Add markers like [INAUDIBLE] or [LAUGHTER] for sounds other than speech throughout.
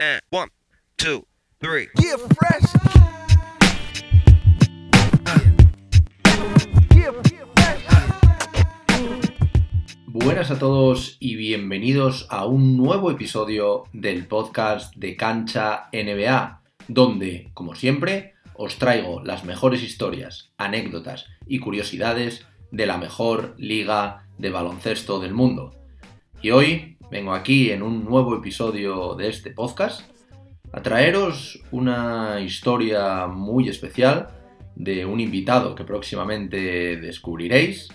and one, two, three. Yeah, fresh. Yeah, fresh. Buenas a todos y bienvenidos a un nuevo episodio del podcast de Cancha NBA, donde, como siempre, os traigo las mejores historias, anécdotas y curiosidades de la mejor liga de baloncesto del mundo. Y hoy vengo aquí en un nuevo episodio de este podcast a traeros una historia muy especial de un invitado que próximamente descubriréis,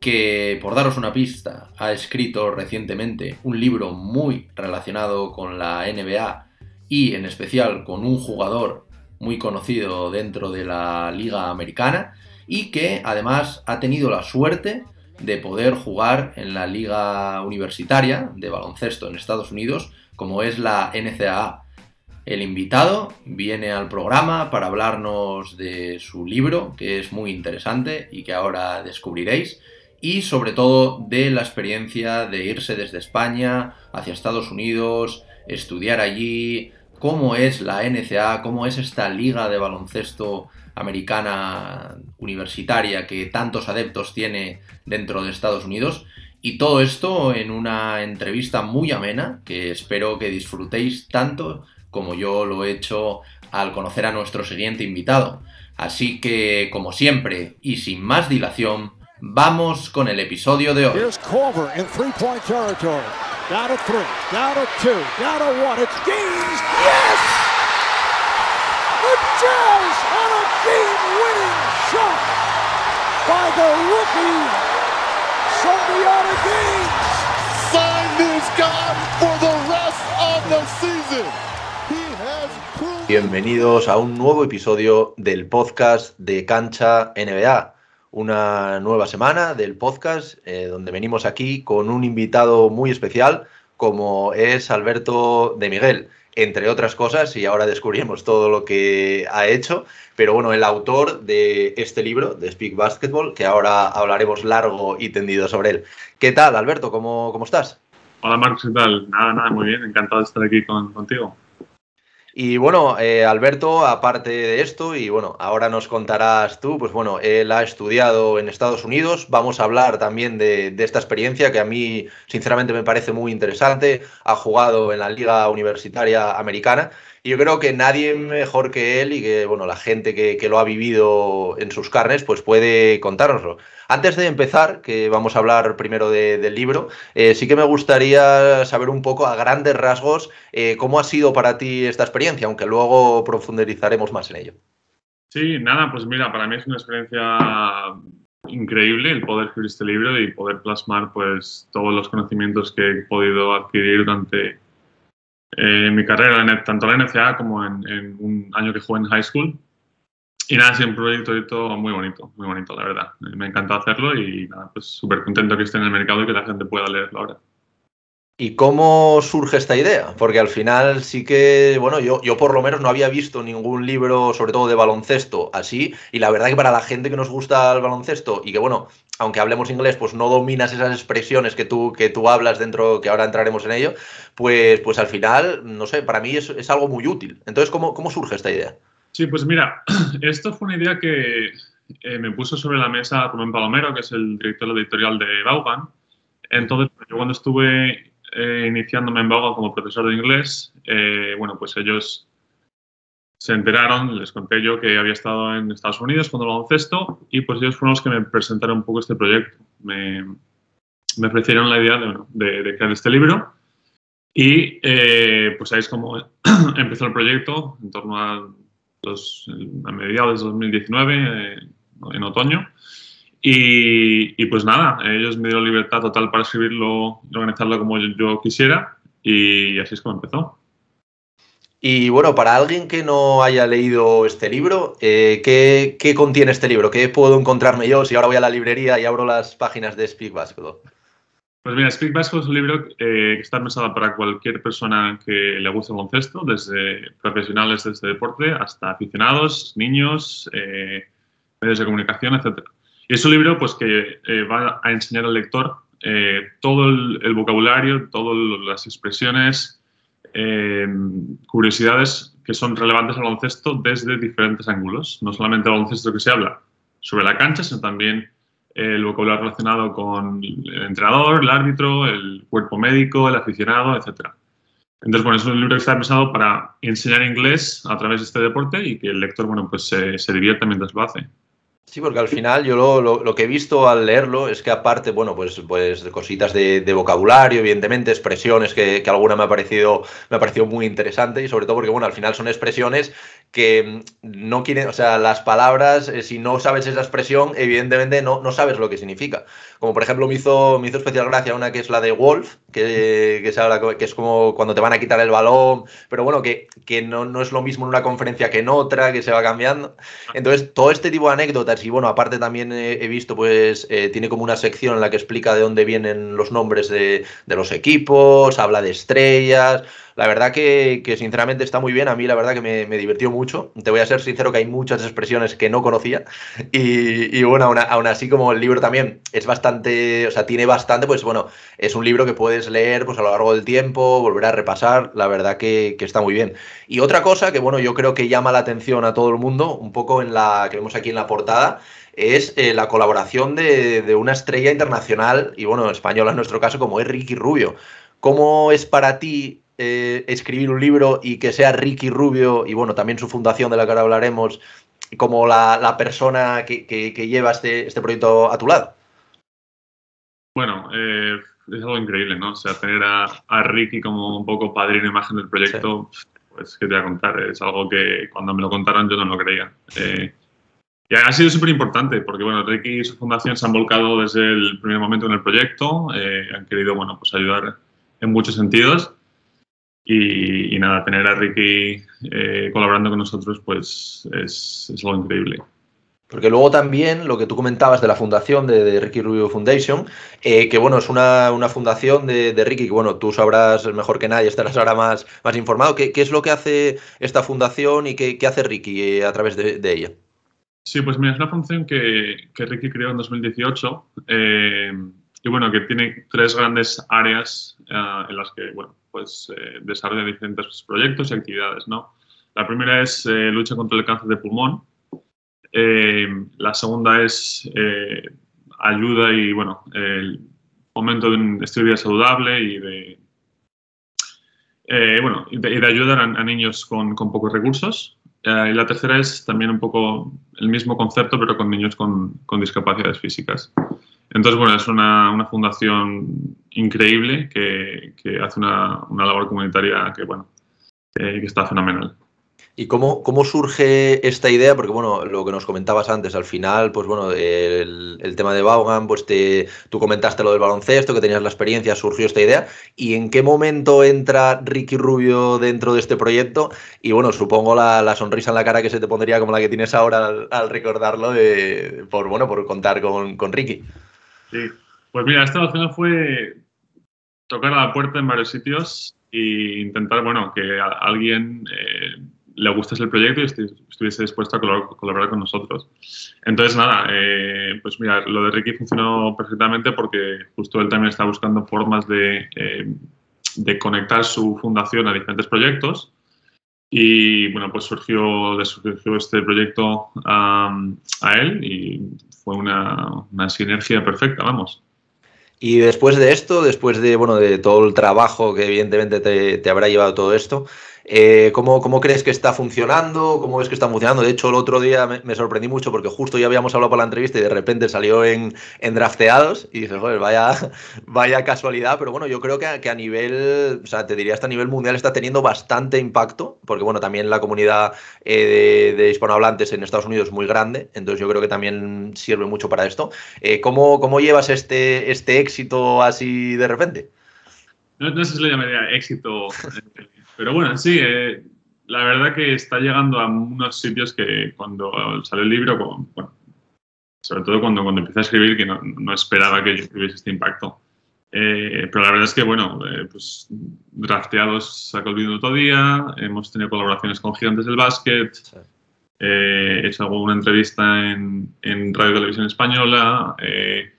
que por daros una pista ha escrito recientemente un libro muy relacionado con la NBA y en especial con un jugador muy conocido dentro de la liga americana y que además ha tenido la suerte de poder jugar en la liga universitaria de baloncesto en Estados Unidos como es la NCAA. El invitado viene al programa para hablarnos de su libro, que es muy interesante y que ahora descubriréis, y sobre todo de la experiencia de irse desde España hacia Estados Unidos, estudiar allí, cómo es la NCAA, cómo es esta liga de baloncesto americana universitaria que tantos adeptos tiene dentro de Estados Unidos. Y todo esto en una entrevista muy amena que espero que disfrutéis tanto como yo lo he hecho al conocer a nuestro siguiente invitado. Así que, como siempre, y sin más dilación, vamos con el episodio de hoy. Jazz on a game-winning shot by the rookie Gaines. Sign this guy for the rest of the season. He has proved. Bienvenidos a un nuevo episodio del podcast de Cancha NBA. Una nueva semana del podcast eh, donde venimos aquí con un invitado muy especial como es Alberto de Miguel, entre otras cosas, y ahora descubrimos todo lo que ha hecho, pero bueno, el autor de este libro, de Speak Basketball, que ahora hablaremos largo y tendido sobre él. ¿Qué tal, Alberto? ¿Cómo, cómo estás? Hola Marcos, ¿qué tal? Nada, nada, muy bien, encantado de estar aquí con, contigo. Y bueno, eh, Alberto, aparte de esto, y bueno, ahora nos contarás tú, pues bueno, él ha estudiado en Estados Unidos, vamos a hablar también de, de, esta experiencia que a mí sinceramente me parece muy interesante, ha jugado en la Liga Universitaria Americana yo creo que nadie mejor que él y que, bueno, la gente que, que lo ha vivido en sus carnes, pues puede contárnoslo. Antes de empezar, que vamos a hablar primero de, del libro, eh, sí que me gustaría saber un poco a grandes rasgos eh, cómo ha sido para ti esta experiencia, aunque luego profundizaremos más en ello. Sí, nada, pues mira, para mí es una experiencia increíble el poder escribir este libro y poder plasmar pues todos los conocimientos que he podido adquirir durante eh, mi carrera, en, tanto en la NCA como en, en, un año que jugué en high school. Y nada, ha sido un proyecto muy bonito, muy bonito, la verdad. Me encanta hacerlo y nada, pues súper contento que esté en el mercado y que la gente pueda leerlo ahora. ¿Y cómo surge esta idea? Porque al final sí que, bueno, yo, yo por lo menos no había visto ningún libro, sobre todo de baloncesto, así. Y la verdad que para la gente que nos gusta el baloncesto y que, bueno, aunque hablemos inglés, pues no dominas esas expresiones que tú, que tú hablas dentro, que ahora entraremos en ello, pues, pues al final, no sé, para mí es, es algo muy útil. Entonces, ¿cómo, ¿cómo surge esta idea? Sí, pues mira, [CLEARS THROAT] esto fue una idea que eh, me puso sobre la mesa Rubén Palomero, que es el director editorial de Vaughan. Entonces, yo cuando estuve eh, iniciándome en Vaughan como profesor de inglés, eh, bueno, pues ellos se enteraron, les conté yo que había estado en Estados Unidos cuando baloncesto y pues ellos fueron los que me presentaron un poco este proyecto. Me, me ofrecieron la idea de, de, de, crear este libro y eh, pues ahí es como [CLEARS THROAT] empezó el proyecto en torno a, los, a mediados de 2019, eh, en otoño. Y, y, pues nada, ellos me dieron libertad total para escribirlo y organizarlo como yo, yo quisiera y así es como empezó. Y bueno, para alguien que no haya leído este libro, eh, ¿qué, ¿qué, contiene este libro? ¿Qué puedo encontrarme yo si ahora voy a la librería y abro las páginas de Speak Basketball? Pues mira, Speak Basketball es un libro eh, que está pensado para cualquier persona que le guste el baloncesto, desde profesionales de este deporte hasta aficionados, niños, eh, medios de comunicación, etc. Y es un libro pues, que eh, va a enseñar al lector todo el, el vocabulario, todas las expresiones, eh, curiosidades que son relevantes al baloncesto desde diferentes ángulos. No solamente el baloncesto que se habla sobre la cancha, sino también el vocabulario relacionado con el entrenador, el árbitro, el cuerpo médico, el aficionado, etc. Entonces, bueno, es un libro que está pensado para enseñar inglés a través de este deporte y que el lector, bueno, pues se, se divierta mientras lo hace. Sí, porque al final yo lo, lo, lo, que he visto al leerlo es que aparte, bueno, pues, pues cositas de, vocabulario, evidentemente, expresiones que, que, alguna me ha parecido me ha parecido muy interesante y sobre todo porque, bueno, al final son expresiones que no quieren, o sea, las palabras, eh, si no sabes esa expresión, evidentemente no, no sabes lo que significa. Como por ejemplo me hizo, hizo especial gracia una que es la de Wolf, que, que, se habla, que es como cuando te van a quitar el balón, pero bueno, que, que no, no, es lo mismo en una conferencia que en otra, que se va cambiando. Entonces, todo este tipo de anécdotas, y bueno, aparte también he, he visto, pues, eh, tiene como una sección en la que explica de dónde vienen los nombres de, de los equipos, habla de estrellas la verdad que, que, sinceramente está muy bien. A mí la verdad que me, me, divirtió mucho. Te voy a ser sincero que hay muchas expresiones que no conocía. Y, y bueno, aún, aún, así como el libro también es bastante, o sea, tiene bastante, pues bueno, es un libro que puedes leer pues a lo largo del tiempo, volver a repasar. La verdad que, que está muy bien. Y otra cosa que bueno, yo creo que llama la atención a todo el mundo, un poco en la que vemos aquí en la portada, es eh, la colaboración de, de, una estrella internacional y bueno, española en nuestro caso, como es Ricky Rubio. ¿Cómo es para ti eh, escribir un libro y que sea Ricky Rubio y bueno, también su fundación de la que ahora hablaremos, como la, la persona que, que, que, lleva este, este proyecto a tu lado? Bueno, eh, es algo increíble, ¿no? O sea, tener a, a, Ricky como un poco padrino imagen del proyecto, sí. pues, ¿qué te voy a contar? Es algo que cuando me lo contaron yo no lo creía. Eh, y ha sido súper importante porque, bueno, Ricky y su fundación se han volcado desde el primer momento en el proyecto, eh, han querido, bueno, pues ayudar en muchos sentidos y, y, nada, tener a Ricky eh, colaborando con nosotros pues es, es, algo increíble. Porque luego también lo que tú comentabas de la fundación de, de Ricky Rubio Foundation, eh, que bueno, es una, una fundación de, de, Ricky, que bueno, tú sabrás mejor que nadie, estarás ahora más, más informado. ¿Qué, ¿Qué, es lo que hace esta fundación y qué, qué hace Ricky eh, a través de, de, ella? Sí, pues mira, es una fundación que, que Ricky creó en 2018 eh, y bueno, que tiene tres grandes áreas uh, en las que, bueno, pues eh, desarrolla diferentes proyectos y actividades, ¿no? La primera es eh, lucha contra el cáncer de pulmón. Eh, la segunda es eh, ayuda y, bueno, el fomento de un estilo de vida saludable y de, eh, bueno, y de, y de ayudar a, a, niños con, con pocos recursos. y la tercera es también un poco el mismo concepto, pero con niños con, con discapacidades físicas. Entonces, bueno, es una, una fundación increíble que, que hace una, una, labor comunitaria que, bueno, que está fenomenal. ¿Y cómo, cómo, surge esta idea? Porque, bueno, lo que nos comentabas antes, al final, pues bueno, el, el tema de Vaughan, pues te, tú comentaste lo del baloncesto, que tenías la experiencia, surgió esta idea. ¿Y en qué momento entra Ricky Rubio dentro de este proyecto? Y bueno, supongo la, la sonrisa en la cara que se te pondría como la que tienes ahora al, al recordarlo, de, por, bueno, por contar con, con Ricky. Sí, pues mira, esta opción fue tocar a la puerta en varios sitios e intentar, bueno, que a alguien eh, le gustase el proyecto y estuviese dispuesto a colaborar con nosotros. Entonces, nada, eh, pues mira, lo de Ricky funcionó perfectamente porque justo él también está buscando formas de, eh, de conectar su fundación a diferentes proyectos. Y bueno, pues surgió, le surgió este proyecto a él y fue una, una sinergia perfecta, vamos. Y después de esto, después de, bueno, de todo el trabajo que evidentemente te, te habrá llevado todo esto, eh, ¿cómo, ¿cómo, crees que está funcionando? ¿Cómo ves que está funcionando? De hecho, el otro día me, me, sorprendí mucho porque justo ya habíamos hablado para la entrevista y de repente salió en, en drafteados y dices, joder, vaya, [LAUGHS] vaya casualidad, pero bueno, yo creo que, que, a nivel, o sea, te diría hasta a nivel mundial está teniendo bastante impacto, porque bueno, también la comunidad eh, de, de, hispanohablantes en Estados Unidos es muy grande, entonces yo creo que también sirve mucho para esto. Eh, ¿cómo, ¿Cómo llevas este, este éxito así de repente? No, no sé si lo llamaría éxito [LAUGHS] Pero bueno, sí, eh, la verdad que está llegando a unos sitios que cuando sale el libro, bueno, sobre todo cuando, cuando empecé a escribir, que no, no esperaba que tuviese este impacto. Eh, pero la verdad es que, bueno, eh, pues drafteados saca el vídeo todo día, hemos tenido colaboraciones con gigantes del básquet, sí. eh, he hecho alguna entrevista en, en Radio Televisión Española, eh,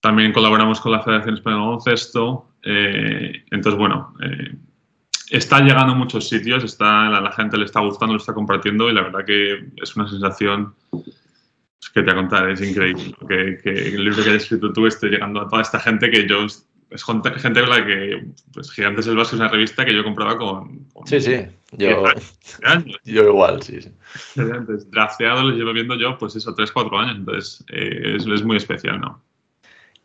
también colaboramos con la Federación Española de Baloncesto, eh, entonces, bueno, está llegando a muchos sitios, está, la, la gente le está gustando, lo está compartiendo y la verdad que es una sensación que te voy a contar, es increíble que, que el libro que has escrito tú esté llegando a toda esta gente que yo es gente, con la que pues Gigantes del Vasco es una revista que yo compraba con, con Sí, sí. Yo, 10 años. [LAUGHS] yo igual, sí, sí. Drafteado los llevo viendo yo, pues eso, 3, 4 años. Entonces, eh, es, es muy especial, ¿no?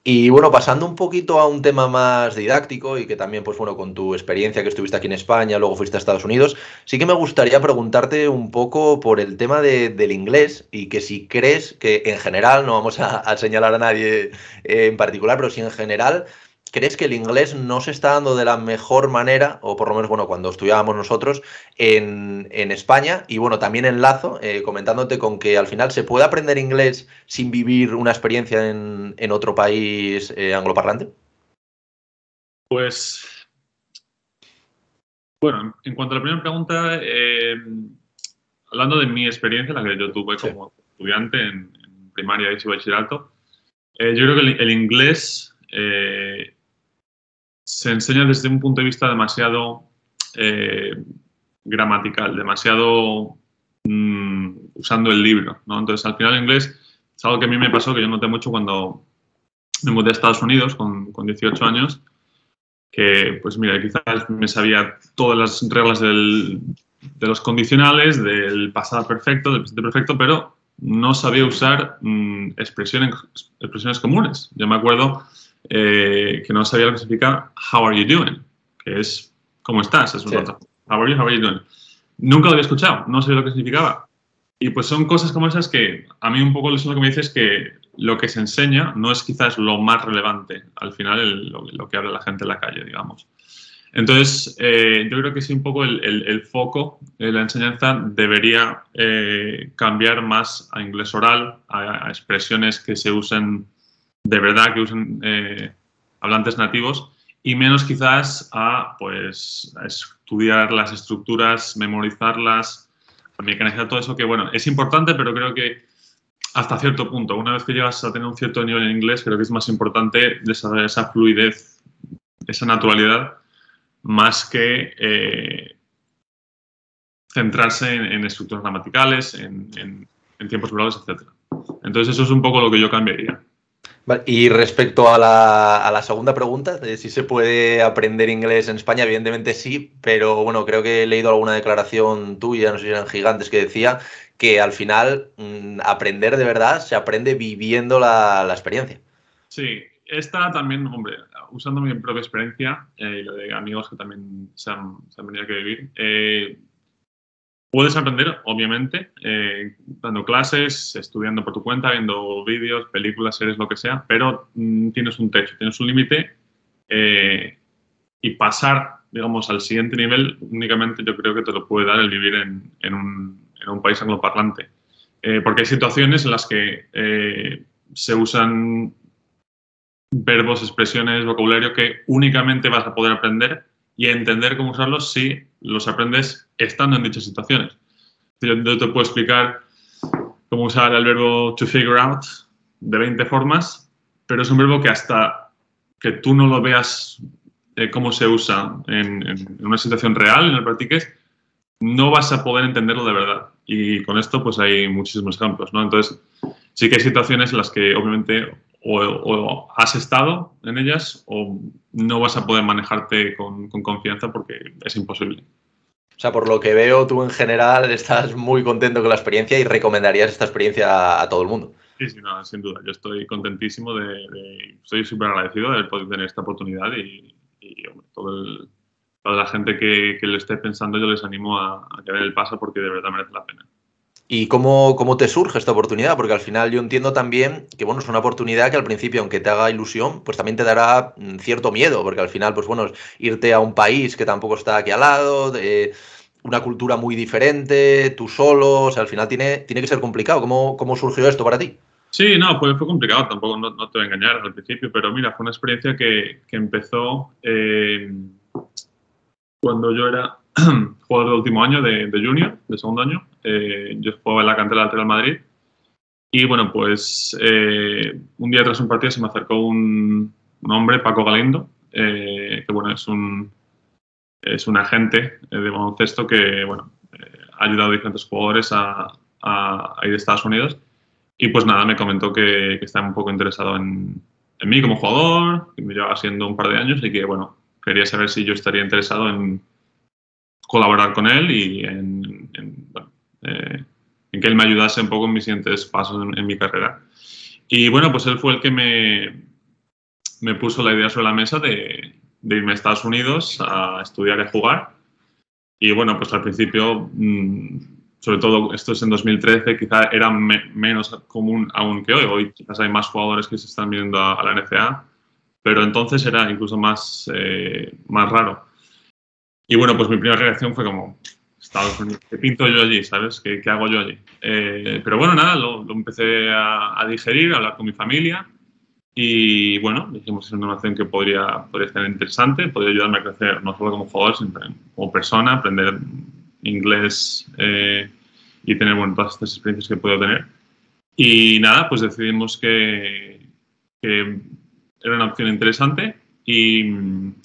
Y bueno, pasando un poquito a un tema más didáctico y que también, pues bueno, con tu experiencia que estuviste aquí en España, luego fuiste a Estados Unidos, sí que me gustaría preguntarte un poco por el tema de- del inglés y que si crees que en general, no vamos a, a señalar a nadie eh, en particular, pero si en general crees que el inglés no se está dando de la mejor manera, o por lo menos, bueno, cuando estudiábamos nosotros en, en España, y bueno, también enlazo, eh, comentándote con que al final se puede aprender inglés sin vivir una experiencia en, en otro país eh, angloparlante. Pues, bueno, en cuanto a la primera pregunta, eh, hablando de mi experiencia, la que yo tuve Sí. como estudiante en, en primaria y bachillerato, eh, yo creo que el, el inglés eh, se enseña desde un punto de vista demasiado eh, gramatical, demasiado mm, usando el libro, ¿no? Entonces, al final el inglés es algo que a mí me pasó, que yo noté mucho cuando me mudé a Estados Unidos con, con 18 años, que, pues mira, quizás me sabía todas las reglas de los condicionales, del pasado perfecto, del presente perfecto, pero no sabía usar mm, expresiones, expresiones comunes. Yo me acuerdo eh, que no sabía lo que significa how are you doing, que es ¿cómo estás? Es un Sí. How are you, how are you doing? Nunca lo había escuchado, no sabía lo que significaba. Y pues son cosas como esas que a mí un poco lo que me dice es que lo que se enseña no es quizás lo más relevante al final el- lo, lo que habla la gente en la calle, digamos. Entonces, eh, yo creo que sí un poco el, el- el foco de la enseñanza debería eh, cambiar más a inglés oral, a, a expresiones que se usen de verdad, que usen eh, hablantes nativos, y menos quizás a, pues, a estudiar las estructuras, memorizarlas, mecanizar todo eso que, bueno, es importante, pero creo que hasta cierto punto. Una vez que llegas a tener un cierto nivel en inglés, creo que es más importante desarrollar esa fluidez, esa naturalidad, más que eh, centrarse en, en estructuras gramaticales, en, en- en tiempos verbales, etc. Entonces eso es un poco lo que yo cambiaría. Y respecto a la, segunda pregunta, de si se puede aprender inglés en España, evidentemente sí, pero bueno, creo que he leído alguna declaración tuya, no sé si eran gigantes, que decía que al final mm, aprender de verdad se aprende viviendo la, experiencia. Sí, esta también, hombre, usando mi propia experiencia eh, y lo de amigos que también se han, se venido a vivir, eh, puedes aprender, obviamente, eh, dando clases, estudiando por tu cuenta, viendo vídeos, películas, series, lo que sea, pero mm, tienes un techo, tienes un límite eh, y pasar, digamos, al siguiente nivel únicamente yo creo que te lo puede dar el vivir en, un, país angloparlante. Eh, porque hay situaciones en las que se usan verbos, expresiones, vocabulario que únicamente vas a poder aprender y entender cómo usarlos si los aprendes estando en dichas situaciones. Yo, te puedo explicar cómo usar el verbo to figure out de 20 formas, pero es un verbo que hasta que tú no lo veas eh, cómo se usa en, en una situación real, en el practiques, no vas a poder entenderlo de verdad. Y con esto pues hay muchísimos ejemplos, ¿no? Entonces, sí que hay situaciones en las que obviamente o, o has estado en ellas o no vas a poder manejarte con, con confianza porque es imposible. O sea, por lo que veo, tú en general estás muy contento con la experiencia y recomendarías esta experiencia a, todo el mundo. Sí, sí, no, sin duda. Yo estoy contentísimo de, de- estoy súper agradecido de podido tener esta oportunidad y, y, hombre, todo el- toda la gente que, que lo esté pensando yo les animo a, a que den el paso porque de verdad merece la pena. ¿Y cómo, cómo te surge esta oportunidad? Porque al final yo entiendo también que bueno, es una oportunidad que al principio, aunque te haga ilusión, pues también te dará mm, cierto miedo, porque al final, pues bueno, irte a un país que tampoco está aquí al lado, de una cultura muy diferente, tú solo, o sea, al final tiene, tiene que ser complicado. ¿Cómo, cómo surgió esto para ti? Sí, no, fue, fue complicado, tampoco no te voy a engañar al principio, pero mira, fue una experiencia que, que empezó eh, cuando yo era [CLEARS THROAT] jugador de último año de, de junior, de segundo año. Eh, yo jugaba en la cantera del Real Madrid. Y bueno, pues eh, un día tras un partido se me acercó un, un hombre, Paco Galindo, eh, que bueno, es un, es un agente eh, de baloncesto que, bueno, eh, ha ayudado a diferentes jugadores a, a, a ir a Estados Unidos. Y pues nada, me comentó que, que estaba un poco interesado en, en mí como jugador, que me llevaba siendo un par de años y que, bueno, quería saber si yo estaría interesado en colaborar con él y eh, en que él me ayudase un poco en mis siguientes pasos en, mi carrera. Y bueno, pues él fue el que me, me puso la idea sobre la mesa de, irme a Estados Unidos a estudiar y jugar. Y bueno, pues al principio, mmm, sobre todo esto es en 2013, quizá era me menos común aún que hoy. Hoy quizás hay más jugadores que se están viendo a, a la NCA, pero entonces era incluso más, eh, más raro. Y bueno, pues mi primera reacción fue como, Estados Unidos, ¿qué pinto yo allí? ¿Sabes? ¿Qué, qué hago yo allí? Eh, pero bueno, nada, lo, lo empecé a, a, digerir, a hablar con mi familia y bueno, dijimos es una nación que podría, podría ser interesante, podría ayudarme a crecer no solo como jugador, sino como persona, aprender inglés eh, y tener bueno, todas estas experiencias que puedo tener. Y nada, pues decidimos que, que era una opción interesante y,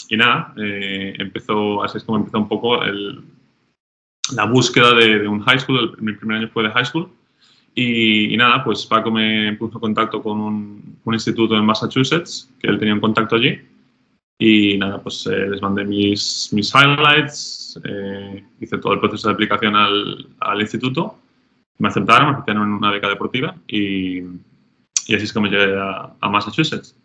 y nada, eh, empezó, así es como empezó un poco el, la búsqueda de, de, un high school, el, mi primer año fue de high school. Y, y, nada, pues Paco me puso en contacto con un, un, instituto en Massachusetts, que él tenía un contacto allí. Y nada, pues eh, les mandé mis, mis highlights, eh, hice todo el proceso de aplicación al, al, instituto. Me aceptaron, me aceptaron en una beca deportiva y, y así es como llegué a, a Massachusetts.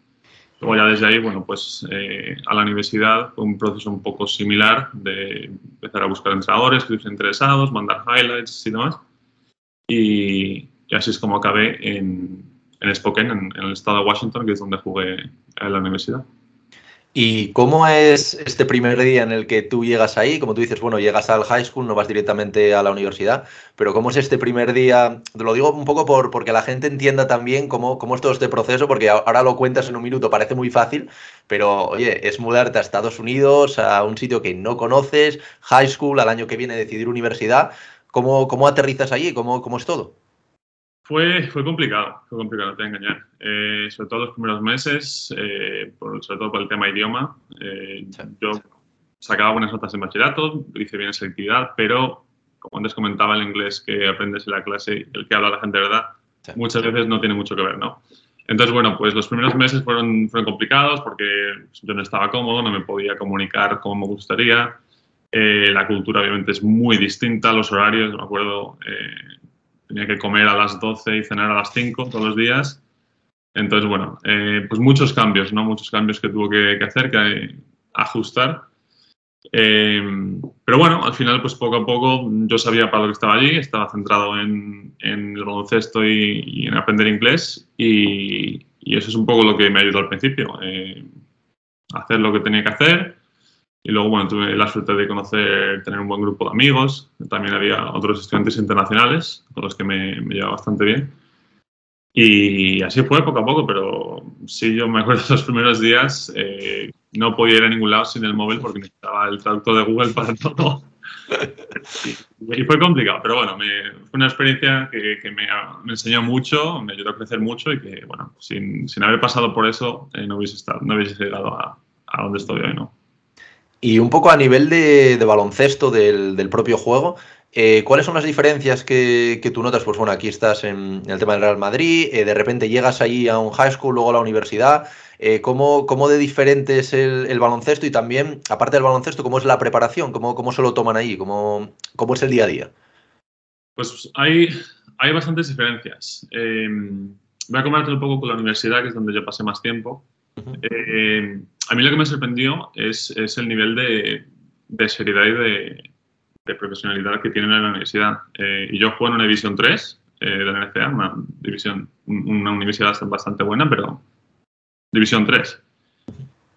Luego ya desde ahí, bueno, pues eh, a la universidad fue un proceso un poco similar de empezar a buscar entrenadores, escribirse interesados, mandar highlights y demás. Y, y así es como acabé en, en Spokane, en, en, el estado de Washington, que es donde jugué en la universidad. ¿Y cómo es este primer día en el que tú llegas ahí? Como tú dices, bueno, llegas al high school, no vas directamente a la universidad, pero ¿cómo es este primer día? Te lo digo un poco por, porque la gente entienda también cómo, cómo es todo este proceso, porque ahora lo cuentas en un minuto, parece muy fácil, pero oye, es mudarte a Estados Unidos, a un sitio que no conoces, high school, al año que viene decidir universidad. ¿Cómo, cómo aterrizas allí? ¿Cómo, ¿Cómo es todo? Fue, fue complicado, fue complicado, no te voy a engañar. Eh, sobre todo los primeros meses, eh, por, sobre todo por el tema idioma. Eh, sí. Yo sacaba buenas notas en bachillerato, hice bien esa actividad, pero como antes comentaba, el inglés que aprendes en la clase, el que habla la gente verdad, sí. muchas veces no tiene mucho que ver, ¿no? Entonces, bueno, pues los primeros meses fueron, fueron complicados porque yo no estaba cómodo, no me podía comunicar como me gustaría. Eh, la cultura obviamente es muy distinta, los horarios, me acuerdo, eh, tenía que comer a las 12 y cenar a las 5 todos los días. Entonces, bueno, eh, pues muchos cambios, ¿no? Muchos cambios que tuvo que, que hacer, que eh, ajustar. Eh, pero bueno, al final, pues poco a poco yo sabía para lo que estaba allí, estaba centrado en, en el baloncesto y, y, en aprender inglés y, y, eso es un poco lo que me ayudó al principio, eh, hacer lo que tenía que hacer y luego, bueno, tuve la suerte de conocer, tener un buen grupo de amigos. También había otros estudiantes internacionales con los que me, me llevaba bastante bien. Y así fue poco a poco, pero sí, yo me acuerdo [LAUGHS] los primeros días, eh, no podía ir a ningún lado sin el móvil porque necesitaba el traductor de Google para [LAUGHS] todo. y, y, fue complicado, pero bueno, me, fue una experiencia que, que me, me, enseñó mucho, me ayudó a crecer mucho y que, bueno, sin, sin haber pasado por eso, eh, no hubiese estado, no hubiese llegado a, a donde estoy hoy, ¿no? Y un poco a nivel de, de baloncesto del, del, propio juego, eh, ¿cuáles son las diferencias que, que, tú notas? Pues bueno, aquí estás en, en el tema del Real Madrid, eh, de repente llegas ahí a un high school, luego a la universidad. Eh, ¿cómo, ¿cómo, de diferente es el, el, baloncesto y también, aparte del baloncesto, cómo es la preparación? ¿Cómo, cómo se lo toman ahí? ¿Cómo, ¿Cómo, es el día a día? Pues hay, hay bastantes diferencias. Voy a comentarte un poco con la universidad, que es donde yo pasé más tiempo. Uh -huh. A mí lo que me sorprendió es, es el nivel de, seriedad y de, profesionalidad que tienen en la universidad. Eh, y yo juego en una división 3 eh, de la NCA, una, división, una universidad bastante buena, pero división 3.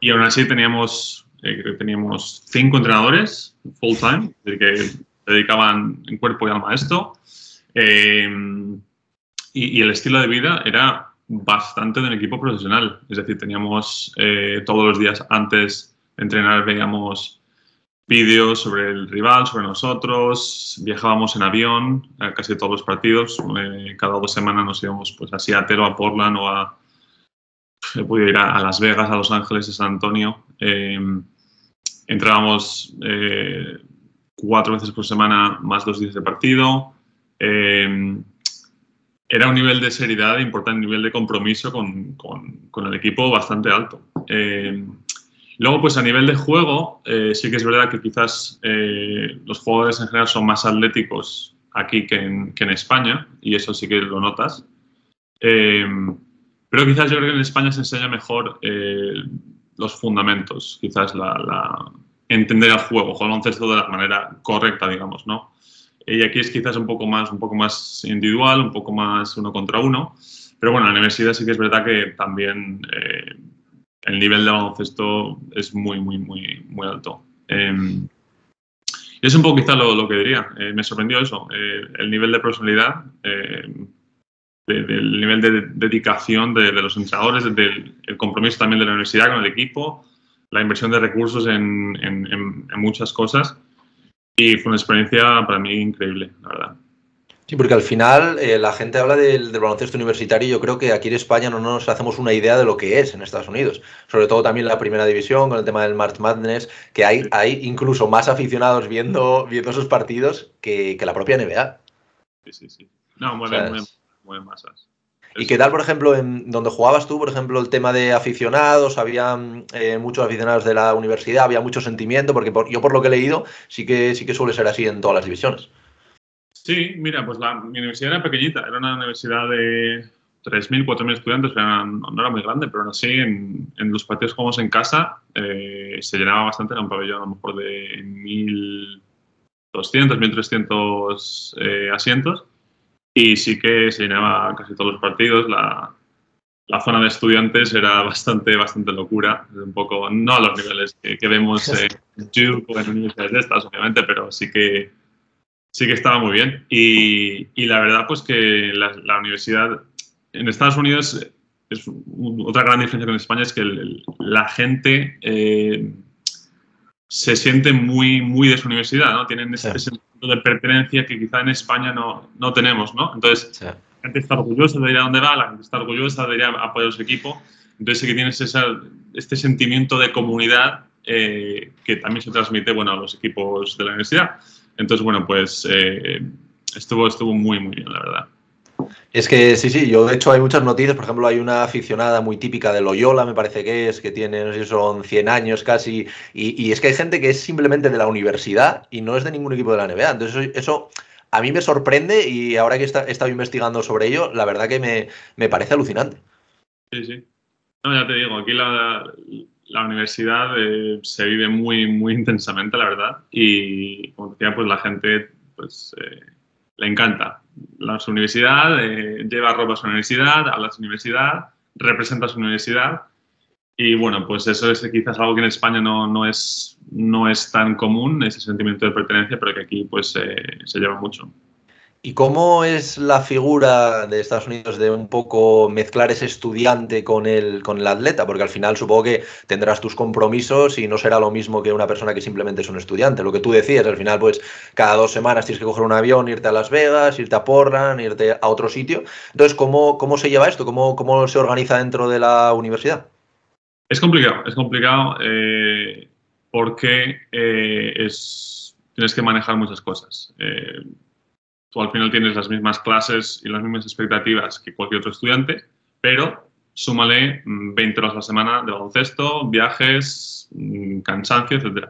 Y aún así teníamos, eh, teníamos cinco entrenadores full time, que se dedicaban en cuerpo y alma a esto. Eh, y el estilo de vida era bastante de un equipo profesional. Es decir, teníamos eh, todos los días antes de entrenar, veíamos vídeos sobre el rival, sobre nosotros, viajábamos en avión a casi todos los partidos. Eh, cada dos semanas nos íbamos pues, a Seattle o a Portland o a. He podido ir a, Las Vegas, a Los Ángeles, a San Antonio. Eh, entrábamos eh, cuatro veces por semana más dos días de partido. Era un nivel de seriedad importante, un nivel de compromiso con, con- con el equipo bastante alto. Eh, luego, pues a nivel de juego, eh, sí que es verdad que quizás eh, los jugadores en general son más atléticos aquí que en, que en España, y eso sí que lo notas. Eh, pero quizás yo creo que en España se enseña mejor eh, los fundamentos, quizás la, la- entender el juego, jugar baloncesto de la manera correcta, digamos, ¿no? Y aquí es quizás un poco más, un poco más individual, un poco más uno contra uno. Pero bueno, en la universidad sí que es verdad que también eh, el nivel de baloncesto es muy, muy, muy, muy alto. Em, y es un poco quizá lo, lo que diría. Eh, me sorprendió eso, eh, el nivel de personalidad, eh, de- del nivel de dedicación de, de los entrenadores, del el compromiso también de la universidad con el equipo, la inversión de recursos en, en- en- en muchas cosas. Y fue una experiencia para mí increíble, la verdad. Sí, porque al final eh, la gente habla del, del baloncesto universitario y yo creo que aquí en España no nos hacemos una idea de lo que es en Estados Unidos. Sobre todo también la primera división con el tema del March Madness, que hay, hay incluso más aficionados viendo, viendo esos partidos que, que la propia NBA. Sí, sí, sí. No, mueve, O sea, mueve- es- mueve masas. ¿Y qué tal, por ejemplo, en donde jugabas tú, por ejemplo, el tema de aficionados? Había mm, eh, muchos aficionados de la universidad, había mucho sentimiento, porque por- yo por lo que he leído sí que, sí que suele ser así en todas las divisiones. Sí, mira, pues la, mi universidad era pequeñita, era una universidad de 3.000, 4.000 estudiantes, era- no era muy grande, pero aún así en, en los partidos que jugamos en casa eh, se llenaba bastante, era un pabellón a lo mejor de 1.200, 1.300 eh, asientos y sí que se llenaba casi todos los partidos. La, la zona de estudiantes era bastante, bastante locura, un poco, no a los niveles que, que vemos en [LAUGHS] Duke o en universidades de estas, obviamente, pero sí que sí que estaba muy bien. Y, y la verdad, pues que la, la universidad en Estados Unidos es un- otra gran diferencia con España es que el- el- la gente eh, se siente muy, muy de su universidad, ¿no? Tienen este Sí. De pertenencia que quizá en España no, no tenemos, ¿no? Entonces, la gente está orgullosa de ir a donde va, la gente está orgullosa de ir a apoyar a su equipo. Entonces sí que tienes esa- este sentimiento de comunidad eh, que también se transmite bueno, a los equipos de la universidad. Entonces, bueno, pues eh, estuvo, estuvo muy, muy bien, la verdad. Es que sí, sí, yo de hecho hay muchas noticias, por ejemplo hay una aficionada muy típica de Loyola, me parece que es, que tiene, no sé si son 100 años casi, y, es que hay gente que es simplemente de la universidad y no es de ningún equipo de la NBA, entonces eso, eso a mí me sorprende y ahora que está- he estado investigando sobre ello, la verdad que me, me parece alucinante. Sí, sí. No, ya te digo, aquí la, la universidad eh, se vive muy, muy intensamente, la verdad. Y como decía, pues la gente pues, eh, le encanta. La su universidad, eh, lleva ropa a su universidad, a su universidad, representa a su universidad. Y bueno, pues eso es quizás algo que en España no, no, es, no es tan común, ese sentimiento de pertenencia, pero que aquí pues eh, se lleva mucho. ¿Y cómo es la figura de Estados Unidos de un poco mezclar ese estudiante con el, con el atleta? Porque al final supongo que tendrás tus compromisos y no será lo mismo que una persona que simplemente es un estudiante. Lo que tú decías, al final pues cada dos semanas tienes que coger un avión, irte a Las Vegas, irte a Portland, irte a otro sitio. Entonces, ¿cómo, cómo se lleva esto? ¿Cómo, ¿Cómo se organiza dentro de la universidad? Es complicado, es complicado eh, porque eh, es, tienes que manejar muchas cosas. Eh, al final tienes las mismas clases y las mismas expectativas que cualquier otro estudiante, pero súmale mm, 20 horas a la semana de baloncesto, viajes, mm, cansancio, etc.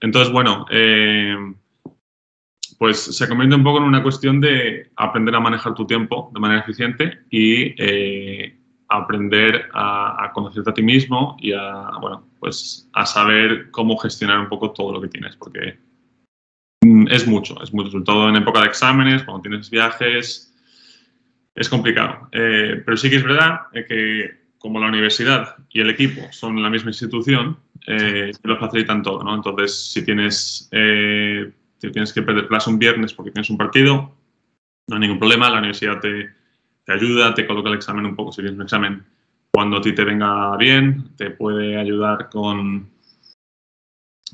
Entonces, bueno, eh, pues se convierte un poco en una cuestión de aprender a manejar tu tiempo de manera eficiente y eh, aprender a, a, conocerte a ti mismo y a, bueno, pues a saber cómo gestionar un poco todo lo que tienes, porque mm, es mucho, es mucho, sobre todo en época de exámenes, cuando tienes viajes, es complicado. Eh, pero sí que es verdad eh, que como la universidad y el equipo son la misma institución, eh, te lo facilitan todo, ¿no? Entonces, si tienes, eh, si tienes que perder clase un viernes porque tienes un partido, no hay ningún problema, la universidad te, te ayuda, te coloca el examen un poco, si tienes un examen cuando a ti te venga bien, te puede ayudar con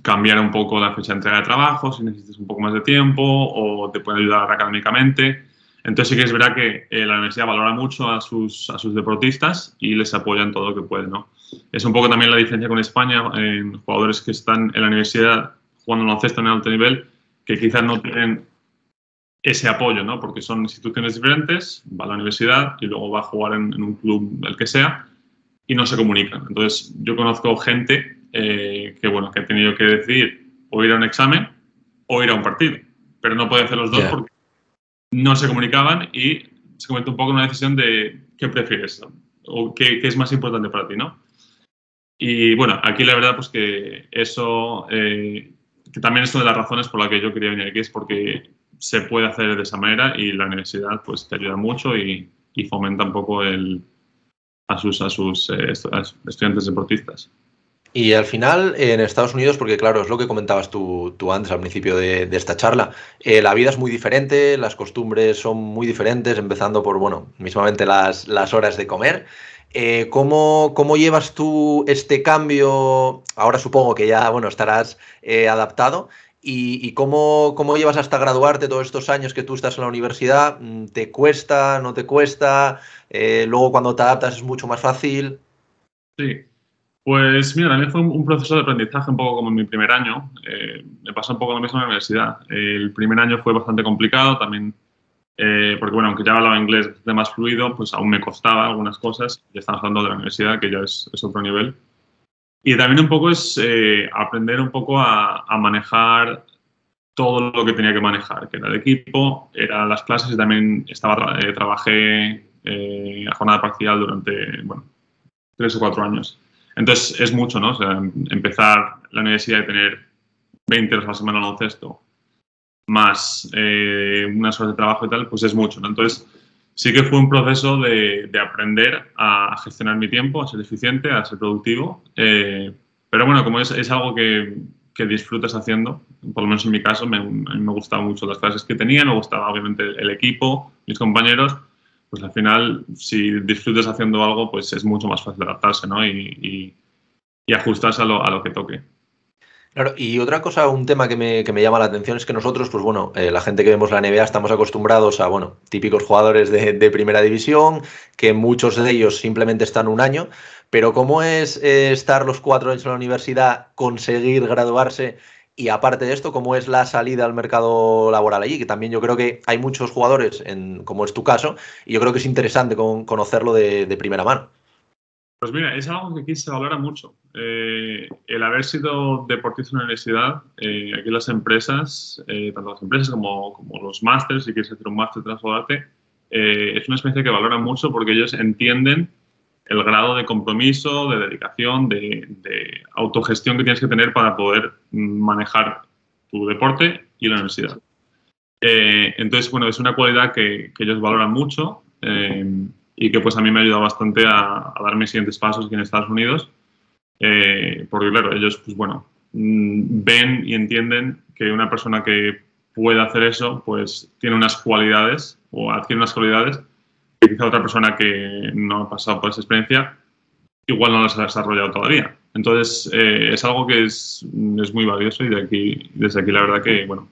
cambiar un poco la fecha de entrega de trabajo, si necesitas un poco más de tiempo, o te puede ayudar académicamente. Entonces sí que es verdad que eh, la universidad valora mucho a sus, a sus deportistas y les apoya en todo lo que puede, ¿no? Es un poco también la diferencia con España en jugadores que están en la universidad jugando baloncesto en alto nivel, que quizás no tienen ese apoyo, ¿no? Porque son instituciones diferentes, va a la universidad y luego va a jugar en, en un club, el que sea, y no se comunican. Entonces, yo conozco gente eh, que, bueno, que ha tenido que decidir o ir a un examen o ir a un partido, pero no puede hacer los dos Ya. porque no se comunicaban y se comenzó un poco una decisión de qué prefieres o qué, qué es más importante para ti, ¿no? Y bueno, aquí la verdad pues que eso, eh, que también es una de las razones por las que yo quería venir aquí, es porque se puede hacer de esa manera y la universidad pues te ayuda mucho y, y fomenta un poco el, a sus, a sus eh, estu- a sus estudiantes deportistas. Y al final, en Estados Unidos, porque claro, es lo que comentabas tú, tú antes al principio de, esta charla, eh, la vida es muy diferente, las costumbres son muy diferentes, empezando por, bueno, mismamente las, las horas de comer. Eh, ¿cómo, cómo llevas tú este cambio? Ahora supongo que ya, bueno, estarás eh, adaptado. ¿Y, y cómo, cómo llevas hasta graduarte todos estos años que tú estás en la universidad? Mm, ¿Te cuesta? ¿No te cuesta? Luego cuando te adaptas es mucho más fácil. Sí, pues mira, también fue un, proceso de aprendizaje un poco como en mi primer año. Eh, me pasó un poco lo mismo en la universidad. El primer año fue bastante complicado también, eh, porque bueno, aunque ya hablaba inglés de más fluido, pues aún me costaba algunas cosas. Ya estamos hablando de la universidad, que ya es, es otro nivel. Y también un poco es eh, aprender un poco a, a manejar todo lo que tenía que manejar, que era el equipo, eran las clases y también estaba, eh, trabajé eh, a jornada parcial durante, bueno, tres o cuatro años. Entonces es mucho, ¿no? Em- empezar la universidad y tener 20 horas a la semana en baloncesto, más eh, unas horas de trabajo y tal, pues es mucho, ¿no? Entonces sí que fue un proceso de, de aprender a gestionar mi tiempo, a ser eficiente, a ser productivo. eh, pero bueno, como es, algo que, disfrutas haciendo, por lo menos en mi caso, me, a me gustaban mucho las clases que tenía, me gustaba obviamente el equipo, mis compañeros, pues al final, si disfrutas haciendo algo, pues es mucho más fácil adaptarse, ¿no? Y, y- ajustarse a lo, a lo que toque. Claro, y otra cosa, un tema que me, que me llama la atención es que nosotros, pues bueno, eh, la gente que vemos la NBA estamos acostumbrados a, bueno, típicos jugadores de, de primera división, que muchos de ellos simplemente están un año, pero ¿cómo es eh, estar los cuatro años en la universidad, conseguir graduarse y aparte de esto, cómo es la salida al mercado laboral allí? Que también yo creo que hay muchos jugadores, en, como es tu caso, y yo creo que es interesante con- conocerlo de, primera mano. Pues mira, es algo que aquí se valora mucho. Eh, el haber sido deportista en la universidad, eh, aquí las empresas, eh, tanto las empresas como, como los másters, si quieres hacer un máster trasladarte, eh, es una experiencia que valoran mucho porque ellos entienden el grado de compromiso, de dedicación, de, autogestión que tienes que tener para poder manejar tu deporte y la universidad. Eh, entonces, bueno, es una cualidad que, ellos valoran mucho eh, y que pues a mí me ha ayudado bastante a, a dar mis siguientes pasos aquí en Estados Unidos. Eh, porque claro, ellos pues bueno, mm, ven y entienden que una persona que puede hacer eso pues tiene unas cualidades o adquiere unas cualidades que quizá otra persona que no ha pasado por esa experiencia igual no las ha desarrollado todavía. Entonces eh, es algo que es, es muy valioso y de aquí, desde aquí la verdad que bueno,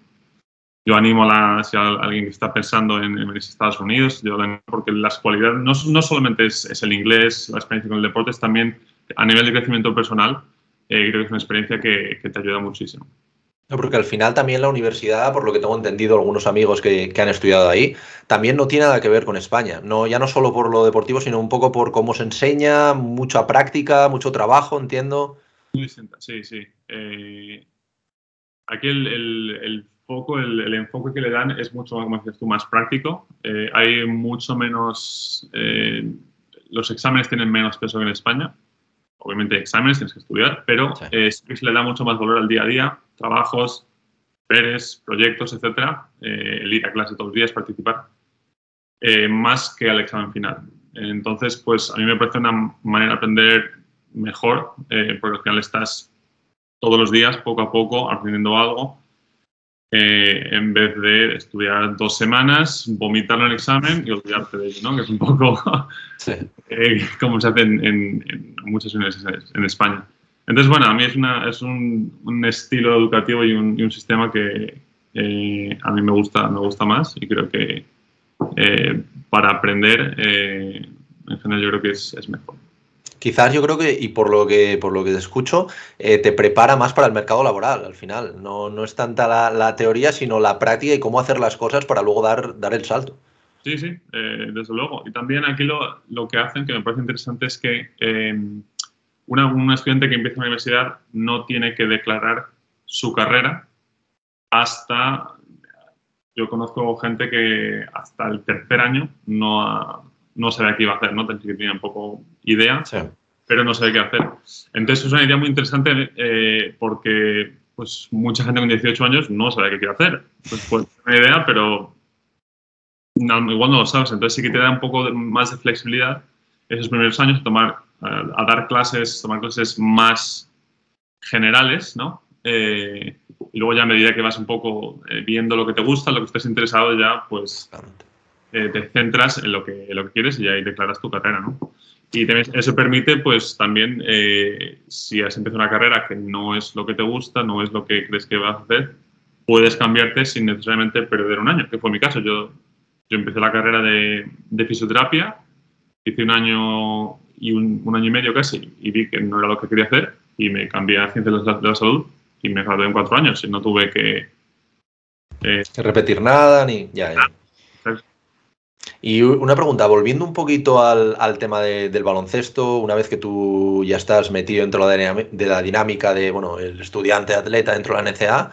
yo animo a la, si a alguien que está pensando en, en Estados Unidos, yo animo porque las cualidades no, no solamente es, es, el inglés, la experiencia con el deporte, es también a nivel de crecimiento personal, eh, creo que es una experiencia que, que, te ayuda muchísimo. No, porque al final también la universidad, por lo que tengo entendido, algunos amigos que, que, han estudiado ahí, también no tiene nada que ver con España. No, ya no solo por lo deportivo, sino un poco por cómo se enseña, mucha práctica, mucho trabajo, entiendo. Sí, sí. Eh, aquí el, el, el poco el, el, enfoque que le dan es mucho, como dices tú, más práctico. Eh, hay mucho menos, eh, los exámenes tienen menos peso que en España. Obviamente exámenes tienes que estudiar, pero sí. eh, le da mucho más valor al día a día, trabajos, deberes, proyectos, etcétera, eh, el ir a clase todos los días, participar, eh, más que al examen final. Entonces, pues a mí me parece una manera de aprender mejor, porque al final estás todos los días, poco a poco, aprendiendo algo, eh, en vez de estudiar dos semanas, vomitar en el examen y olvidarte de ello, ¿no? Que es un poco [LAUGHS] sí. [LAUGHS] eh, como se hace en, en, en, muchas universidades en España. Entonces, bueno, a mí es, una, es un, un estilo educativo y un, y un sistema que eh, a mí me gusta, me gusta más y creo que, eh, para aprender, en general yo creo que es, es, mejor. Quizás yo creo que, y por lo que, por lo que te escucho, eh, te prepara más para el mercado laboral al final. No, no es tanta la, la, teoría, sino la práctica y cómo hacer las cosas para luego dar, dar el salto. Sí, sí, eh, desde luego. Y también aquí lo, lo, que hacen, que me parece interesante, es que eh, una, un estudiante que empieza en la universidad no tiene que declarar su carrera hasta yo conozco gente que hasta el tercer año no, ha, no sabe qué iba a hacer, ¿no? Que tiene un poco idea, sí. pero no sabe qué hacer. Entonces es una idea muy interesante eh, porque pues mucha gente con 18 años no sabe qué quiere hacer. Pues, pues una idea, pero no, igual no lo sabes. Entonces sí que te da un poco de, más de flexibilidad esos primeros años a tomar, a, a dar clases, tomar clases más generales, ¿no? Eh, y luego ya a medida que vas un poco eh, viendo lo que te gusta, lo que estés interesado, ya pues eh, te centras en lo, que, en lo que quieres y ahí declaras tu carrera, ¿no? Y también eso permite, pues también, eh, si has empezado una carrera que no es lo que te gusta, no es lo que crees que vas a hacer, puedes cambiarte sin necesariamente perder un año, que fue mi caso. Yo, yo empecé la carrera de, de fisioterapia, hice un año y un, un, año y medio casi, y vi que no era lo que quería hacer, y me cambié a ciencias de la, de la salud y me gradué en cuatro años y no tuve que... Eh, repetir nada ni... Ya, ya. Y una pregunta, volviendo un poquito al, al tema de, del baloncesto, una vez que tú ya estás metido dentro de la, dinámica de, bueno, el estudiante atleta dentro de la NCA,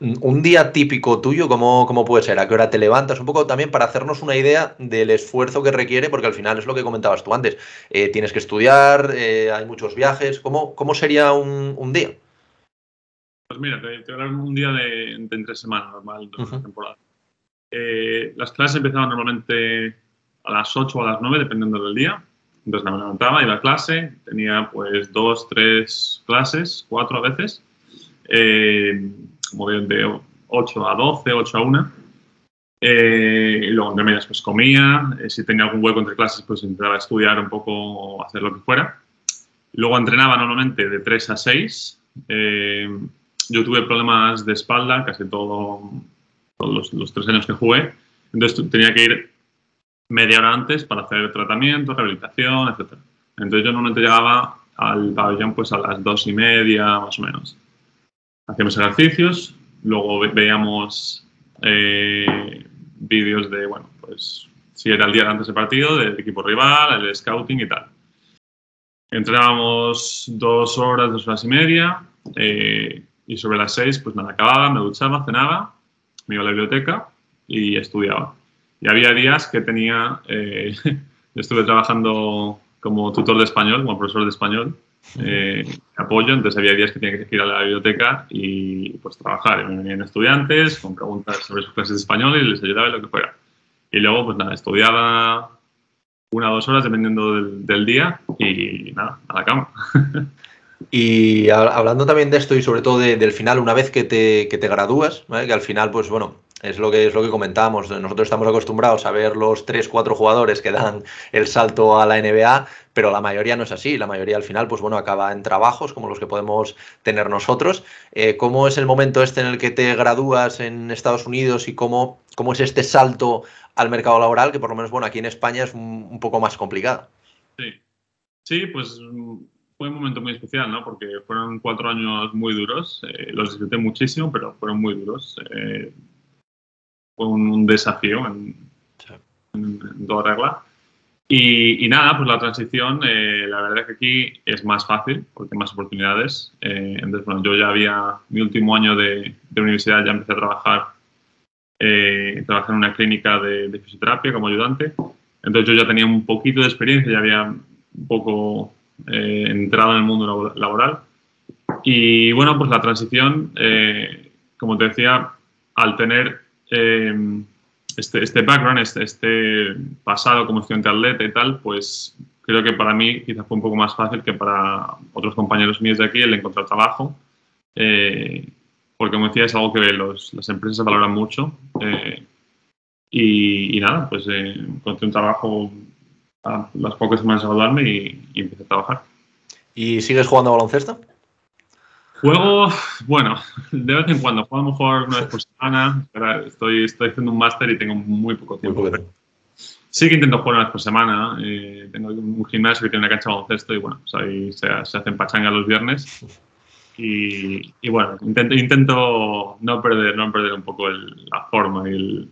un día típico tuyo, ¿cómo, ¿cómo, puede ser? ¿A qué hora te levantas? Un poco también para hacernos una idea del esfuerzo que requiere, porque al final es lo que comentabas tú antes. Eh, tienes que estudiar, eh, hay muchos viajes. ¿Cómo, cómo sería un, un día? Pues mira, te, te voy a hablar un día de, de entre semana normal de uh -huh. temporada. Eh, las clases empezaban normalmente a las 8 o a las 9, dependiendo del día. Entonces me levantaba, iba a clase, tenía pues dos, tres clases, cuatro a veces, eh, como de, de 8 a 12, 8 a 1. Eh, y luego entre medias pues comía, eh, si tenía algún hueco entre clases pues intentaba estudiar un poco hacer lo que fuera. Luego entrenaba normalmente de 3 a 6. yo tuve problemas de espalda casi todo, todos los, los, tres años que jugué. Entonces tenía que ir media hora antes para hacer tratamiento, rehabilitación, etc. Entonces yo normalmente llegaba al pabellón pues a las dos y media más o menos. Hacíamos ejercicios, luego veíamos eh, vídeos de, bueno, pues si era el día antes del partido, del equipo rival, el scouting y tal. Entrenábamos dos horas, dos horas y media, eh, y sobre las seis, pues nada, acababa, me duchaba, cenaba, me iba a la biblioteca y estudiaba. Y había días que tenía, eh, [LAUGHS] estuve trabajando como tutor de español, como profesor de español, eh, apoyo, entonces había días que tenía que ir a la biblioteca y pues trabajar. Me venían estudiantes con preguntas sobre sus clases de español y les ayudaba en lo que fuera. Y luego, pues nada, estudiaba una o dos horas dependiendo del, del día y nada, a la cama. [LAUGHS] Y hablando también de esto y sobre todo de, del final, una vez que te, que te gradúas, que al final, pues bueno, es lo que es lo que comentábamos. Nosotros estamos acostumbrados a ver los 3, 4 jugadores que dan el salto a la NBA, pero la mayoría no es así. La mayoría al final, pues bueno, acaba en trabajos como los que podemos tener nosotros. Eh, ¿Cómo es el momento este en el que te gradúas en Estados Unidos y cómo, cómo es este salto al mercado laboral, que por lo menos, bueno, aquí en España es un, un poco más complicado? Sí, sí, pues fue un momento muy especial, ¿no? Porque fueron cuatro años muy duros, eh, los disfruté muchísimo, pero fueron muy duros. Eh, fue un, un desafío en, en, en, toda regla. Y, y, nada, pues la transición, eh, la verdad es que aquí es más fácil porque hay más oportunidades. Eh, entonces, bueno, yo ya había, mi último año de, de universidad ya empecé a trabajar, eh, trabajé en una clínica de, de fisioterapia como ayudante. Entonces yo ya tenía un poquito de experiencia, ya había un poco eh, entrado en el mundo laboral. Y bueno, pues la transición, eh, como te decía, al tener eh, este, este, background, este, este, pasado como estudiante atleta y tal, pues creo que para mí quizás fue un poco más fácil que para otros compañeros míos de aquí el encontrar trabajo. Eh, porque como decía, es algo que los, las empresas valoran mucho. Y, y, nada, pues encontré un trabajo a las pocas semanas a graduarme y, y, empecé a trabajar. ¿Y sigues jugando a baloncesto? Juego, bueno, [LAUGHS] de vez en cuando, juego a lo mejor una vez por semana, estoy, estoy haciendo un máster y tengo muy poco tiempo. Muy. Sí que intento jugar una vez por semana. eh, tengo un gimnasio que tiene una cancha de baloncesto y bueno, pues ahí se, se hacen pachanga los viernes. Y, y bueno, intento, intento no perder, no perder un poco el- la forma y el...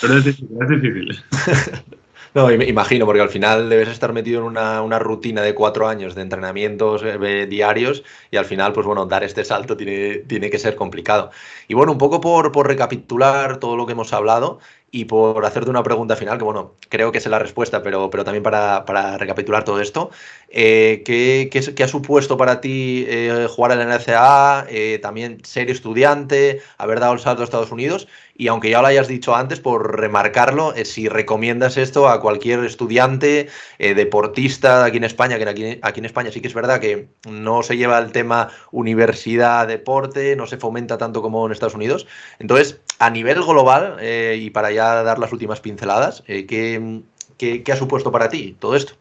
Pero es difícil, es difícil. [LAUGHS] No, im- imagino, porque al final debes estar metido en una, una rutina de cuatro años de entrenamientos eh, diarios y al final, pues bueno, dar este salto tiene, tiene que ser complicado. Y bueno, un poco por, por recapitular todo lo que hemos hablado y por hacerte una pregunta final, que bueno, creo que es la respuesta, pero, pero también para, para recapitular todo esto, eh, ¿qué, qué ha supuesto para ti eh, jugar en la NCAA, también ser estudiante, haber dado el salto a Estados Unidos? Y aunque ya lo hayas dicho antes, por remarcarlo, eh, si recomiendas esto a cualquier estudiante, deportista aquí en España, que aquí, aquí en España sí que es verdad que no se lleva el tema universidad, deporte, no se fomenta tanto como en Estados Unidos. Entonces, a nivel global, eh, y para ya dar las últimas pinceladas, eh, ¿qué, qué, ha supuesto para ti todo esto?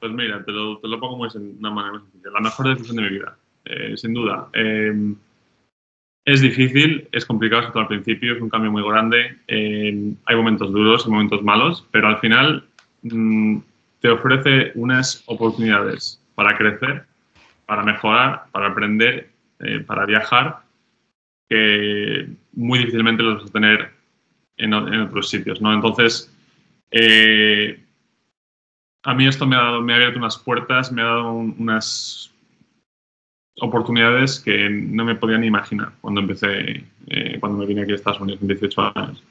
Pues mira, te lo, pongo muy de una manera sencilla. La mejor decisión de mi vida, eh, sin duda. Es difícil, es complicado, sobre todo al principio, es un cambio muy grande. hay momentos duros, hay momentos malos, pero al final mm, te ofrece unas oportunidades para crecer, para mejorar, para aprender, para viajar, que muy difícilmente los vas a tener en, otros sitios, ¿no? Entonces, eh, a mí esto me ha, dado, me ha abierto unas puertas, me ha dado un- unas oportunidades que no me podía ni imaginar cuando empecé, eh, cuando me vine aquí a Estados Unidos con 18 años.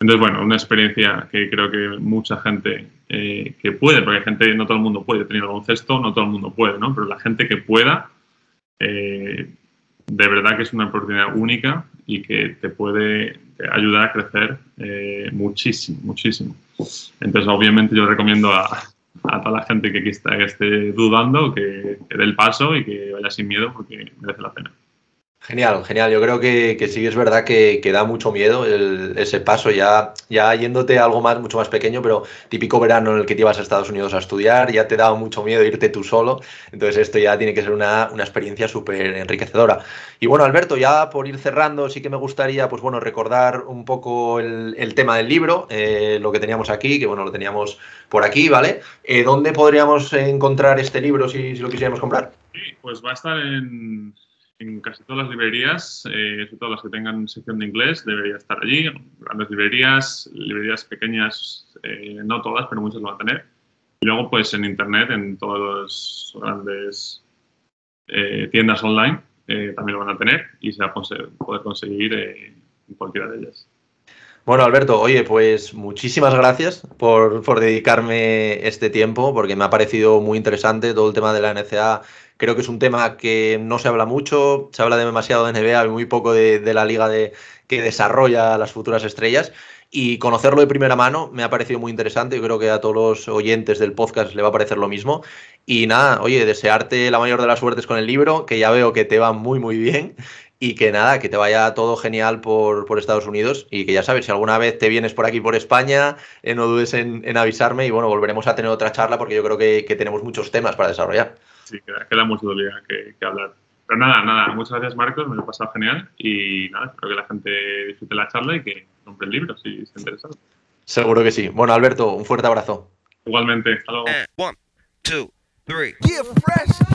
Entonces, bueno, una experiencia que creo que mucha gente eh, que puede, porque hay gente, no todo el mundo puede tener baloncesto, no todo el mundo puede, ¿no? Pero la gente que pueda, de verdad que es una oportunidad única y que te puede ayudar a crecer eh, muchísimo, muchísimo. Entonces, obviamente, yo recomiendo a, toda la gente que, que esté dudando que dé el paso y que vaya sin miedo porque merece la pena. Genial, genial. Yo creo que, que sí es verdad que, que da mucho miedo ese paso, ya, ya yéndote a algo más, mucho más pequeño, pero típico verano en el que te ibas a Estados Unidos a estudiar, ya te daba mucho miedo irte tú solo. Entonces esto ya tiene que ser una, una experiencia súper enriquecedora. Y bueno, Alberto, ya por ir cerrando, sí que me gustaría, pues bueno, recordar un poco el, el tema del libro, eh, lo que teníamos aquí, que bueno, lo teníamos por aquí, ¿vale? Eh, ¿Dónde podríamos encontrar este libro si, si lo quisiéramos comprar? Sí, pues va a estar en, en casi todas las librerías, eh, sobre todo las que tengan sección de inglés, debería estar allí. Grandes librerías, librerías pequeñas, eh, no todas, pero muchas lo van a tener. Y luego, pues en internet, en todas las grandes eh, tiendas online, eh, también lo van a tener y se va a poder conseguir en cualquiera de ellas. Bueno, Alberto, oye, pues muchísimas gracias por, por dedicarme este tiempo, porque me ha parecido muy interesante todo el tema de la NCA. Creo que es un tema que no se habla mucho, se habla demasiado de NBA y muy poco de, de la liga de, que desarrolla las futuras estrellas. Y conocerlo de primera mano me ha parecido muy interesante. Yo creo que a todos los oyentes del podcast le va a parecer lo mismo. Y nada, oye, desearte la mayor de las suertes con el libro, que ya veo que te va muy, muy bien. Y que nada, que te vaya todo genial por, por Estados Unidos. Y que ya sabes, si alguna vez te vienes por aquí, por España, eh, no dudes en, en avisarme. Y bueno, volveremos a tener otra charla porque yo creo que, que tenemos muchos temas para desarrollar. Sí, queda, queda mucho todavía que, que hablar. Pero nada, nada, muchas gracias Marcos, me lo he pasado genial y nada, espero que la gente disfrute la charla y que compre el libro si está interesado. Seguro que sí. Bueno, Alberto, un fuerte abrazo. Igualmente, hasta luego. And one, two, three. Get fresh.